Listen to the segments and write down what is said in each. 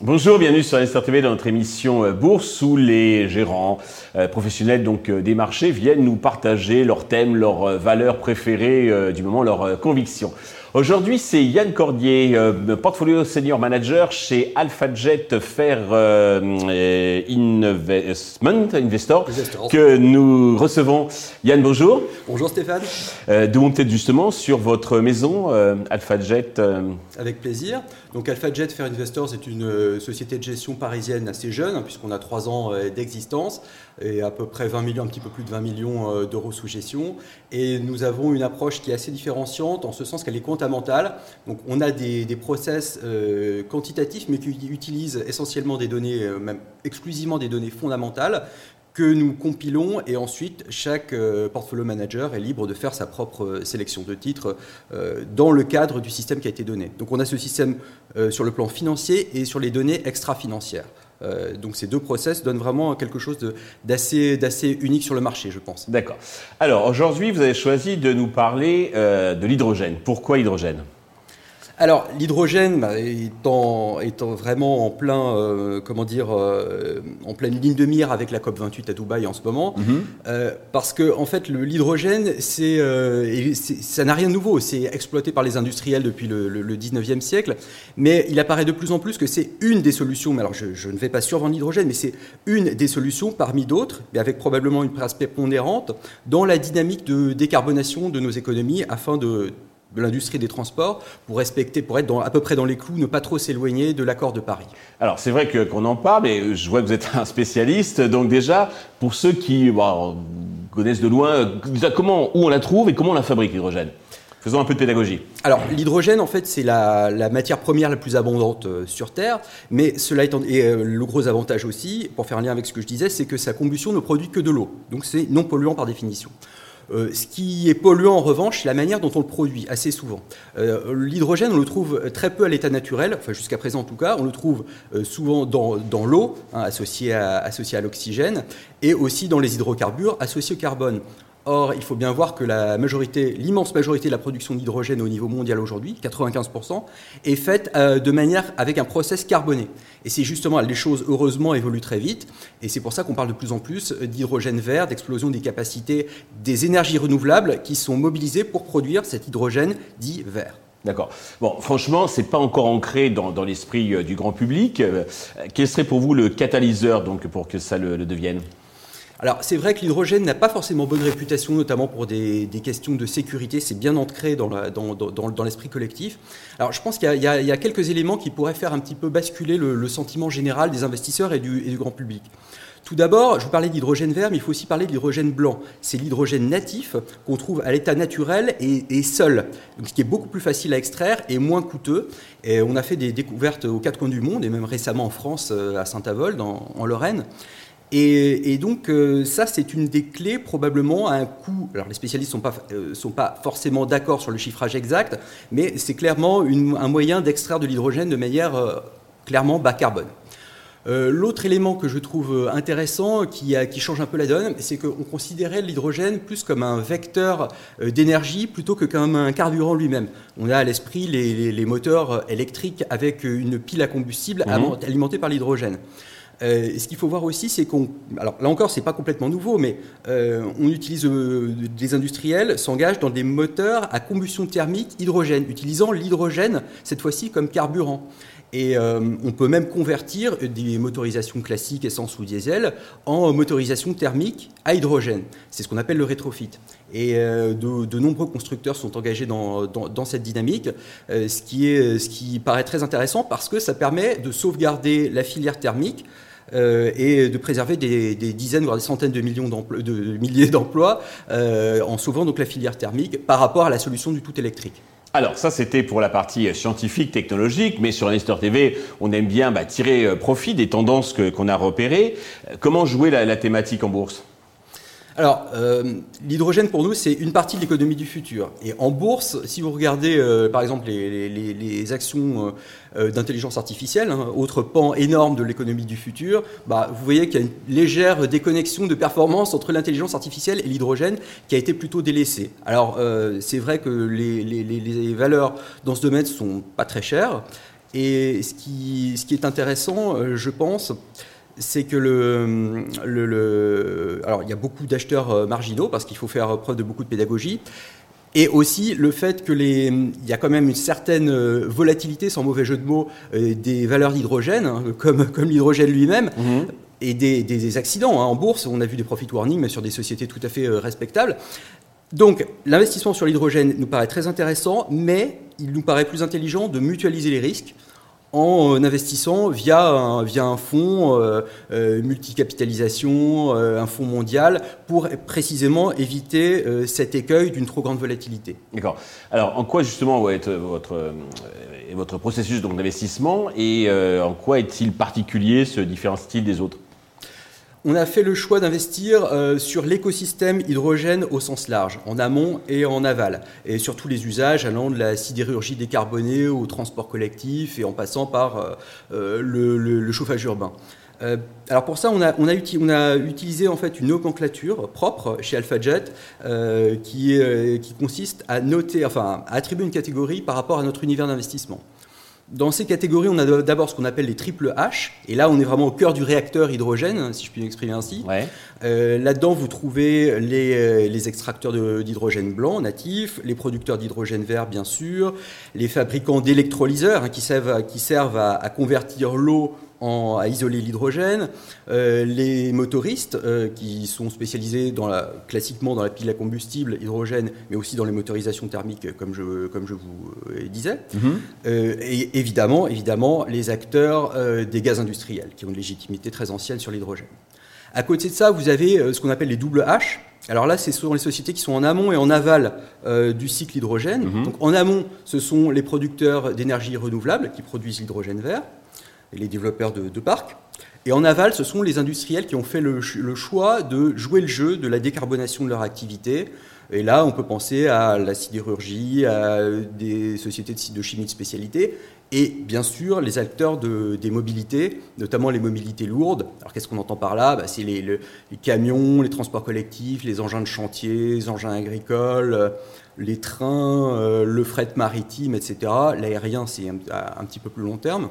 Bonjour, bienvenue sur Investor TV dans notre émission euh, Bourse où les gérants euh, professionnels donc euh, des marchés viennent nous partager leurs thèmes, leurs valeurs préférées du moment, leurs convictions. Aujourd'hui, c'est Yann Cordier, euh, portfolio senior manager chez AlphaJet Fair euh, Investment Investor, que nous recevons. Yann, bonjour. Bonjour Stéphane. Euh, D'où peut-être justement sur votre maison, euh, AlphaJet. Avec plaisir. Donc AlphaJet Fair Investors est une société de gestion parisienne assez jeune, hein, puisqu'on a trois ans d'existence et à peu près 20 millions, un petit peu plus de 20 millions d'euros sous gestion. Et nous avons une approche qui est assez différenciante en ce sens qu'elle est comptable donc on a des, process euh, quantitatifs, mais qui utilisent essentiellement des données, euh, même exclusivement des données fondamentales que nous compilons et ensuite chaque euh, portfolio manager est libre de faire sa propre sélection de titres dans le cadre du système qui a été donné. Donc on a ce système sur le plan financier et sur les données extra-financières. Donc ces deux process donnent vraiment quelque chose d'assez unique sur le marché, je pense. D'accord. Alors aujourd'hui, vous avez choisi de nous parler de l'hydrogène. Pourquoi l'hydrogène? Alors l'hydrogène bah, étant, étant, vraiment en plein, euh, comment dire, euh, en pleine ligne de mire avec la COP 28 à Dubaï en ce moment, mhm. euh, parce que en fait l'hydrogène c'est, ça n'a rien de nouveau, c'est exploité par les industriels depuis le, 19e siècle, mais il apparaît de plus en plus que c'est une des solutions. Mais alors je, je ne vais pas survendre l'hydrogène, mais c'est une des solutions parmi d'autres, mais avec probablement une aspect pondérante dans la dynamique de décarbonation de nos économies afin de de l'industrie des transports pour respecter, pour être à peu près dans les clous, ne pas trop s'éloigner de l'accord de Paris. Alors c'est vrai qu'on en parle, mais je vois que vous êtes un spécialiste. Donc déjà, pour ceux qui connaissent de loin, comment, où on la trouve et comment on la fabrique l'hydrogène? Faisons un peu de pédagogie. Alors, l'hydrogène, en fait, c'est la, matière première la plus abondante euh, sur Terre, mais cela étant, et euh, le gros avantage aussi, pour faire un lien avec ce que je disais, c'est que sa combustion ne produit que de l'eau. Donc, c'est non polluant par définition. Euh, ce qui est polluant en revanche, c'est la manière dont on le produit, assez souvent. Euh, l'hydrogène, on le trouve très peu à l'état naturel, enfin jusqu'à présent en tout cas, on le trouve euh, souvent dans, l'eau, hein, associée à, à l'oxygène, et aussi dans les hydrocarbures associés au carbone. Or, il faut bien voir que l'immense majorité de la production d'hydrogène au niveau mondial aujourd'hui, 95%, est faite euh, de manière avec un process carboné. Et c'est justement, les choses heureusement évoluent très vite, et c'est pour ça qu'on parle de plus en plus d'hydrogène vert, d'explosion des capacités des énergies renouvelables qui sont mobilisées pour produire cet hydrogène dit vert. D'accord. Bon, franchement, c'est pas encore ancré dans, l'esprit euh, du grand public. Euh, quel serait pour vous le catalyseur donc pour que ça le devienne? Alors c'est vrai que l'hydrogène n'a pas forcément bonne réputation, notamment pour des, questions de sécurité, c'est bien ancré dans, l'esprit collectif. Alors je pense qu'il y, a quelques éléments qui pourraient faire un petit peu basculer le, sentiment général des investisseurs et du, grand public. Tout d'abord, je vous parlais d'hydrogène vert, mais il faut aussi parler d'hydrogène blanc. C'est l'hydrogène natif qu'on trouve à l'état naturel et, seul, donc ce qui est beaucoup plus facile à extraire et moins coûteux. Et on a fait des découvertes aux quatre coins du monde, et même récemment en France, euh, à Saint-Avold, en Lorraine. Et, donc euh, ça, c'est une des clés probablement à un coût. Alors les spécialistes ne sont pas, euh, sont pas forcément d'accord sur le chiffrage exact, mais c'est clairement un moyen d'extraire de l'hydrogène de manière euh, clairement bas carbone. L'autre élément que je trouve intéressant, qui, qui change un peu la donne, c'est qu'on considérait l'hydrogène plus comme un vecteur d'énergie plutôt que comme un carburant lui-même. On a à l'esprit les, moteurs électriques avec une pile à combustible mmh. alimentée par l'hydrogène. Euh, ce qu'il faut voir aussi, c'est qu'on. Alors là encore, c'est pas complètement nouveau, mais euh, on utilise. Euh, des industriels s'engagent dans des moteurs à combustion thermique hydrogène, utilisant l'hydrogène, cette fois-ci, comme carburant. Et on peut même convertir des motorisations classiques, essence ou diesel, en motorisation thermique à hydrogène. C'est ce qu'on appelle le rétrofit. Et de, nombreux constructeurs sont engagés dans, cette dynamique, ce, qui est, ce qui paraît très intéressant parce que ça permet de sauvegarder la filière thermique euh, et de préserver des, dizaines, voire des centaines de, millions de milliers d'emplois euh, en sauvant donc la filière thermique par rapport à la solution du tout électrique. Alors ça c'était pour la partie scientifique, technologique, mais sur Investor TV, on aime bien bah, tirer euh, profit des tendances qu'on a repérées. Comment jouer la thématique en bourse? Alors, euh, l'hydrogène pour nous, c'est une partie de l'économie du futur. Et en bourse, si vous regardez euh, par exemple les, actions euh, d'intelligence artificielle, hein, autre pan énorme de l'économie du futur, bah, vous voyez qu'il y a une légère déconnexion de performance entre l'intelligence artificielle et l'hydrogène qui a été plutôt délaissée. Alors, c'est vrai que les, valeurs dans ce domaine ne sont pas très chères. Et ce qui est intéressant, je pense, c'est que le, le, alors il y a beaucoup d'acheteurs euh, marginaux parce qu'il faut faire preuve de beaucoup de pédagogie. Et aussi le fait que les, il y a quand même une certaine euh, volatilité, sans mauvais jeu de mots, euh, des valeurs d'hydrogène, hein, comme, comme l'hydrogène lui-même, mhm. et des, des, accidents. Hein. En bourse, on a vu des profit warnings, mais sur des sociétés tout à fait respectables. Donc l'investissement sur l'hydrogène nous paraît très intéressant, mais il nous paraît plus intelligent de mutualiser les risques en euh, investissant via un, fonds euh, euh, multicapitalisation, un fonds mondial, pour précisément éviter cet écueil d'une trop grande volatilité. D'accord. Alors, en quoi justement va être votre, votre processus d'investissement et en quoi est-il particulier, ce différent style des autres? On a fait le choix d'investir euh, sur l'écosystème hydrogène au sens large, en amont et en aval, et sur tous les usages allant de la sidérurgie décarbonée au transport collectif et en passant par euh, euh, le, chauffage urbain. alors pour ça, on a, utilisé en fait une nomenclature propre chez AlphaJet qui, consiste à noter, à attribuer une catégorie par rapport à notre univers d'investissement. Dans ces catégories, on a d'abord ce qu'on appelle les triple H, et là on est vraiment au cœur du réacteur hydrogène, si je puis m'exprimer ainsi. Euh, là-dedans, vous trouvez les, euh, extracteurs d'hydrogène blanc natifs, les producteurs d'hydrogène vert, bien sûr, les fabricants d'électrolyseurs hein, qui servent, qui servent à convertir l'eau à isoler l'hydrogène, euh, les motoristes euh, qui sont spécialisés dans la, classiquement dans la pile à combustible hydrogène, mais aussi dans les motorisations thermiques, comme je, comme je vous euh, disais, mhm. et évidemment, évidemment les acteurs des gaz industriels qui ont une légitimité très ancienne sur l'hydrogène. À côté de ça, vous avez ce qu'on appelle les double H. Alors là, ce sont les sociétés qui sont en amont et en aval du cycle hydrogène. Mhm. Donc en amont, ce sont les producteurs d'énergie renouvelable qui produisent l'hydrogène vert les développeurs de, parcs. Et en aval, ce sont les industriels qui ont fait le, choix de jouer le jeu de la décarbonation de leur activité. Et là, on peut penser à la sidérurgie, à des sociétés de, chimie de spécialité, et bien sûr les acteurs de, des mobilités, notamment les mobilités lourdes. Alors qu'est-ce qu'on entend par là? Bah, C'est les, camions, les transports collectifs, les engins de chantier, les engins agricoles, les trains, euh, le fret maritime, etc. L'aérien, c'est un, petit peu plus long terme.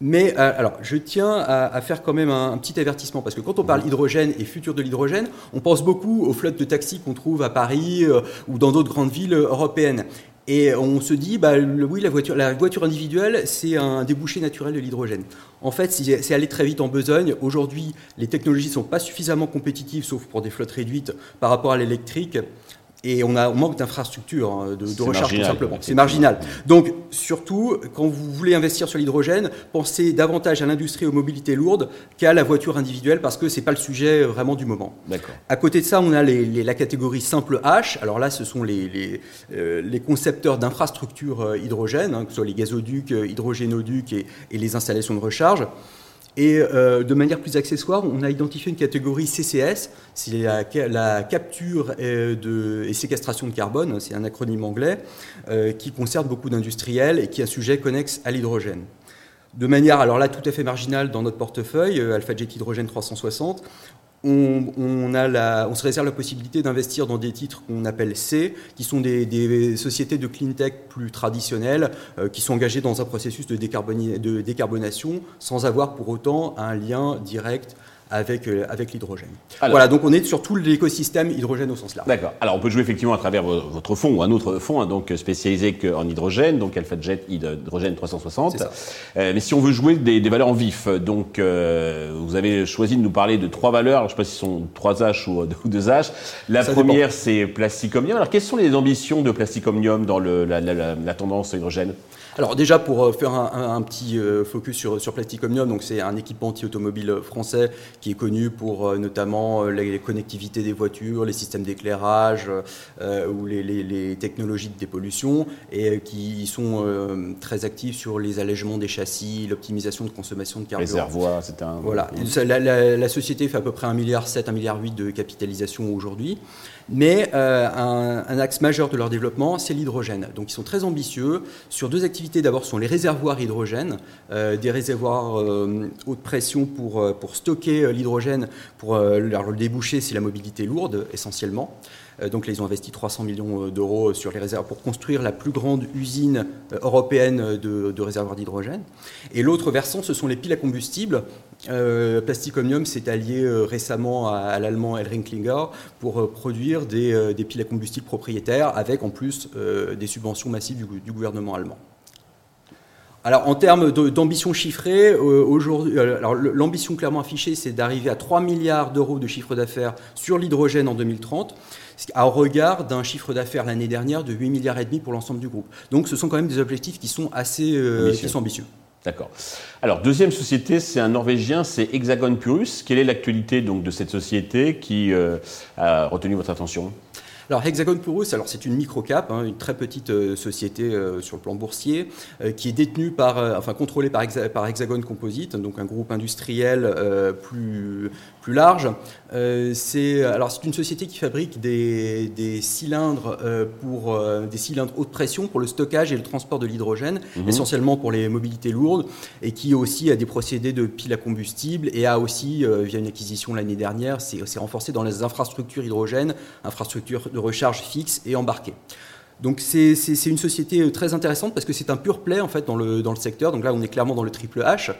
Mais euh, alors, je tiens à, faire quand même un, petit avertissement, parce que quand on parle hydrogène et futur de l'hydrogène, on pense beaucoup aux flottes de taxis qu'on trouve à Paris euh, ou dans d'autres grandes villes européennes. Et on se dit, bah, oui, la voiture, la voiture individuelle, c'est un débouché naturel de l'hydrogène. En fait, c'est allé très vite en besogne. Aujourd'hui, les technologies ne sont pas suffisamment compétitives, sauf pour des flottes réduites, par rapport à l'électrique. Et on, a, manque d'infrastructures, hein, de, recherche tout simplement. C'est marginal. Donc, surtout, quand vous voulez investir sur l'hydrogène, pensez davantage à l'industrie aux mobilités lourdes qu'à la voiture individuelle parce que ce n'est pas le sujet vraiment du moment. À côté de ça, on a la catégorie simple H. Alors là, ce sont les, euh, concepteurs d'infrastructures euh, hydrogène, hein, que ce soit les gazoducs, euh, hydrogénoducs et les installations de recharge. Et euh, de manière plus accessoire, on a identifié une catégorie CCS, c'est la, capture et, de, et, séquestration de carbone, c'est un acronyme anglais, euh, qui concerne beaucoup d'industriels et qui est un sujet connexe à l'hydrogène. De manière, alors là, tout à fait marginale dans notre portefeuille, euh, Alpha Jet Hydrogène 360, on, a la, on, se réserve la possibilité d'investir dans des titres qu'on appelle C, qui sont des, sociétés de clean tech plus traditionnelles, euh, qui sont engagées dans un processus de, de décarbonation sans avoir pour autant un lien direct avec, euh, avec l'hydrogène. Voilà, donc on est sur tout l'écosystème hydrogène au sens large. D'accord. Alors on peut jouer effectivement à travers votre fonds ou un autre fonds, hein, donc spécialisé en hydrogène, donc AlphaJet Hydrogène 360. Euh, mais si on veut jouer des, valeurs en vif, donc euh, vous avez choisi de nous parler de trois valeurs, je ne sais pas si ce sont 3 H ou, deux H. La première, c'est Plastic Omnium. Alors quelles sont les ambitions de Plastic Omnium dans le, la, la, la tendance hydrogène? Alors déjà pour euh, faire un, petit euh, focus sur, sur Plastic Omnium, donc c'est un équipement anti-automobile français qui est connu pour notamment les connectivités des voitures, les systèmes d'éclairage ou les, technologies de dépollution, et qui sont très actifs sur les allègements des châssis, l'optimisation de consommation de carburant. Réservoir, c'est un... Voilà. La, la, société fait à peu près 1,7 milliard, 1,8 milliard de capitalisation aujourd'hui. Mais euh, un, axe majeur de leur développement, c'est l'hydrogène. Donc ils sont très ambitieux sur deux activités. D'abord, sont les réservoirs hydrogène, euh, des réservoirs euh, haute pression pour, pour stocker l'hydrogène. Pour le déboucher, c'est la mobilité lourde essentiellement. Donc là, ils ont investi 300 millions d'euros sur les réserves pour construire la plus grande usine européenne de, de réservoirs d'hydrogène. Et l'autre versant, ce sont les piles à combustible euh, Plastic Omnium s'est allié euh, récemment à, l'allemand Elringklinger pour euh, produire des, piles à combustible propriétaires avec en plus des subventions massives du, gouvernement allemand. Alors en termes d'ambition chiffrée, aujourd'hui, l'ambition clairement affichée, c'est d'arriver à 3 milliards d'euros de chiffre d'affaires sur l'hydrogène en 2030, à regard d'un chiffre d'affaires l'année dernière de 8 milliards et demi pour l'ensemble du groupe. Donc ce sont quand même des objectifs qui sont assez Qui sont ambitieux. D'accord. Alors, deuxième société, c'est un Norvégien, c'est Hexagon Purus. Quelle est l'actualité donc de cette société qui euh, a retenu votre attention? Alors Hexagon Purus, alors c'est une microcap, hein, une très petite euh, société euh, sur le plan boursier, qui est détenue par, enfin contrôlée par, par, Hexagon Composite, donc un groupe industriel plus plus large. Euh, c'est alors c'est une société qui fabrique des, cylindres euh, pour euh, des cylindres haute pression pour le stockage et le transport de l'hydrogène, mhm. essentiellement pour les mobilités lourdes, et qui aussi a des procédés de piles à combustible et a aussi via une acquisition l'année dernière, s'est renforcé dans les infrastructures hydrogène, infrastructures de recharge fixe et embarquées. Donc c'est une société euh, très intéressante parce que c'est un pur play en fait dans le, dans le secteur. Donc là on est clairement dans le triple H.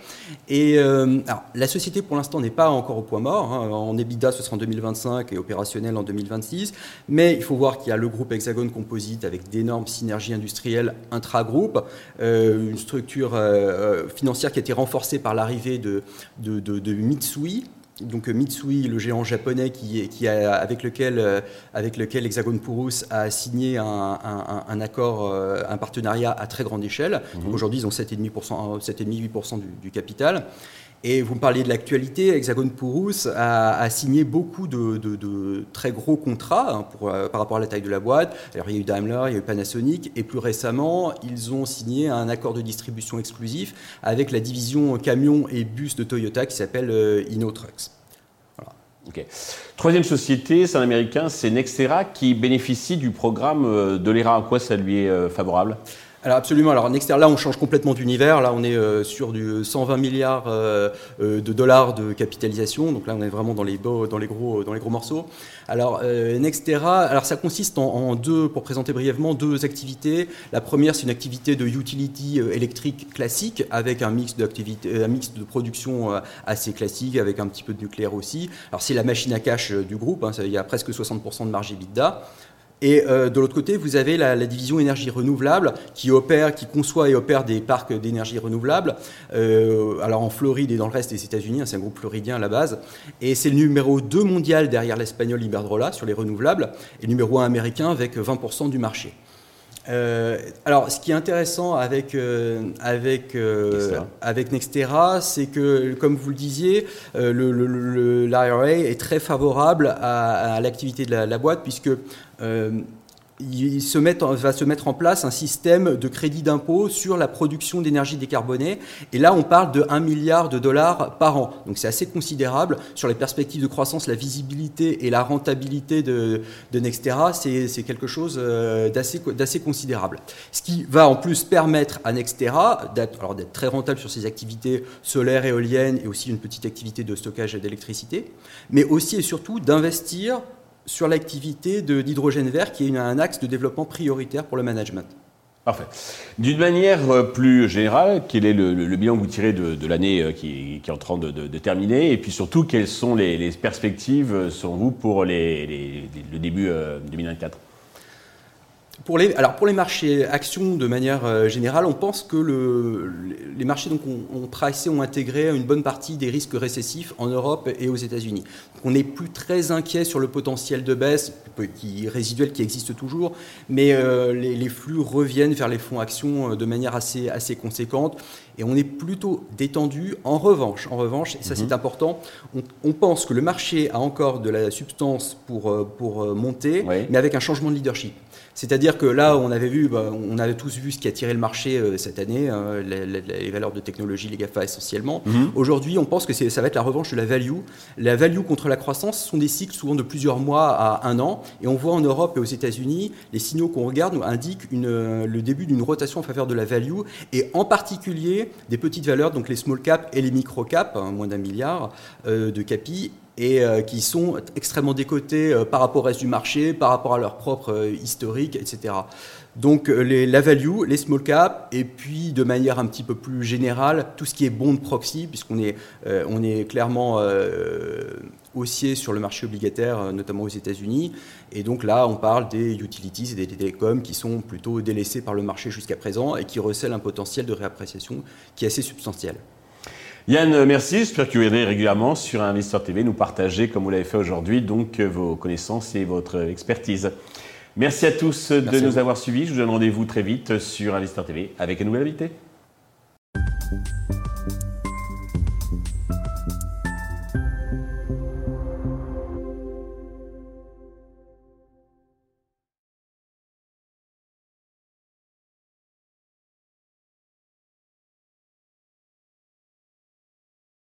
Et euh, alors, la société pour l'instant n'est pas encore au point mort. Hein. En EBITDA ce sera en 2025 et opérationnel en 2026. Mais il faut voir qu'il y a le groupe Hexagon Composite avec d'énormes synergies industrielles intra-groupe, euh, une structure financière qui a été renforcée par l'arrivée de, de Mitsui donc euh, Mitsui, le géant japonais qui, avec, lequel, euh, avec lequel Hexagon Purus a signé un, accord, euh, un partenariat à très grande échelle. Mhm. Aujourd'hui, ils ont 7,5-8% du, capital. Et vous me parliez de l'actualité, Hexagon Purus a, signé beaucoup de, très gros contrats hein, pour, par rapport à la taille de la boîte. Alors, il y a eu Daimler, il y a eu Panasonic, et plus récemment, ils ont signé un accord de distribution exclusif avec la division camions et bus de Toyota qui s'appelle InnoTrucks. Voilà. Troisième société, c'est un américain, c'est Nextera qui bénéficie du programme euh, de l'ERA. En quoi ça lui est euh, favorable? Alors absolument. Alors Nexter, là, on change complètement d'univers. Là, on est euh, sur du 120 milliards euh, euh, de dollars de capitalisation. Donc là, on est vraiment dans les, dans les, gros, dans les gros morceaux. Alors Nextera, alors ça consiste en, deux, pour présenter brièvement, deux activités. La première, c'est une activité de utility électrique classique avec un mix un mix de production assez classique avec un petit peu de nucléaire aussi. Alors c'est la machine à cash du groupe. Hein, il y a presque 60% de marge EBITDA. Et euh, de l'autre côté, vous avez la, division énergie renouvelable qui opère, qui conçoit et opère des parcs d'énergie renouvelable. Euh, alors en Floride et dans le reste des États-Unis, hein, c'est un groupe floridien à la base. Et c'est le numéro 2 mondial derrière l'espagnol Iberdrola sur les renouvelables et le numéro 1 américain avec 20% du marché. Euh, alors, ce qui est intéressant avec, avec, avec Nextera, c'est que, comme vous le disiez, l'IRA est très favorable à, l'activité de la, la, boîte, puisque euh, il va se mettre en place un système de crédit d'impôt sur la production d'énergie décarbonée. Et là, on parle de 1 milliard de dollars par an. Donc c'est assez considérable. Sur les perspectives de croissance, la visibilité et la rentabilité de, Nextera, c'est quelque chose euh, d'assez considérable. Ce qui va en plus permettre à Nextera d'être très rentable sur ses activités solaires, éoliennes et aussi une petite activité de stockage d'électricité, mais aussi et surtout d'investir sur l'activité d'hydrogène vert qui est un axe de développement prioritaire pour le management. Parfait. D'une manière euh, plus générale, quel est le, bilan que vous tirez de, l'année euh, qui, est en train de, terminer? Et puis surtout, quelles sont les, perspectives, euh, selon vous, pour le début 2024 pour les, alors pour les marchés actions de manière euh, générale, on pense que le, les marchés donc ont, ont pricé, ont intégré une bonne partie des risques récessifs en Europe et aux États-Unis. On n'est plus très inquiet sur le potentiel de baisse qui, résiduel qui existe toujours, mais euh, les, les, flux reviennent vers les fonds actions euh, de manière assez, assez conséquente et on est plutôt détendu. En revanche, en revanche, et ça c'est mhm. important, on, on, pense que le marché a encore de la substance pour, pour monter, mais avec un changement de leadership. C'est-à-dire que là, on avait vu, bah, on avait tous vu ce qui a tiré le marché euh, cette année, hein, les, valeurs de technologie, les GAFA essentiellement. Mhm. Aujourd'hui, on pense que ça va être la revanche de la value. La value contre la croissance sont des cycles souvent de plusieurs mois à un an. Et on voit en Europe et aux États-Unis, les signaux qu'on regarde nous indiquent une, le début d'une rotation en faveur de la value, et en particulier des petites valeurs, donc les small cap et les micro cap, hein, moins d'un milliard euh, de capi, et euh, qui sont extrêmement décotés euh, par rapport au reste du marché, par rapport à leur propre euh, historique, etc. Donc les, la value, les small cap, et puis de manière un petit peu plus générale, tout ce qui est bond proxy, puisqu'on est, est clairement haussier sur le marché obligataire, notamment aux États-Unis. Et donc là, on parle des utilities et des télécoms qui sont plutôt délaissés par le marché jusqu'à présent et qui recèlent un potentiel de réappréciation qui est assez substantiel. Yann, merci. J'espère que vous viendrez régulièrement sur Investor TV nous partager, comme vous l'avez fait aujourd'hui, donc vos connaissances et votre expertise. Merci à tous de nous avoir suivis. Je vous donne rendez-vous très vite sur Investor TV avec un nouvel invité.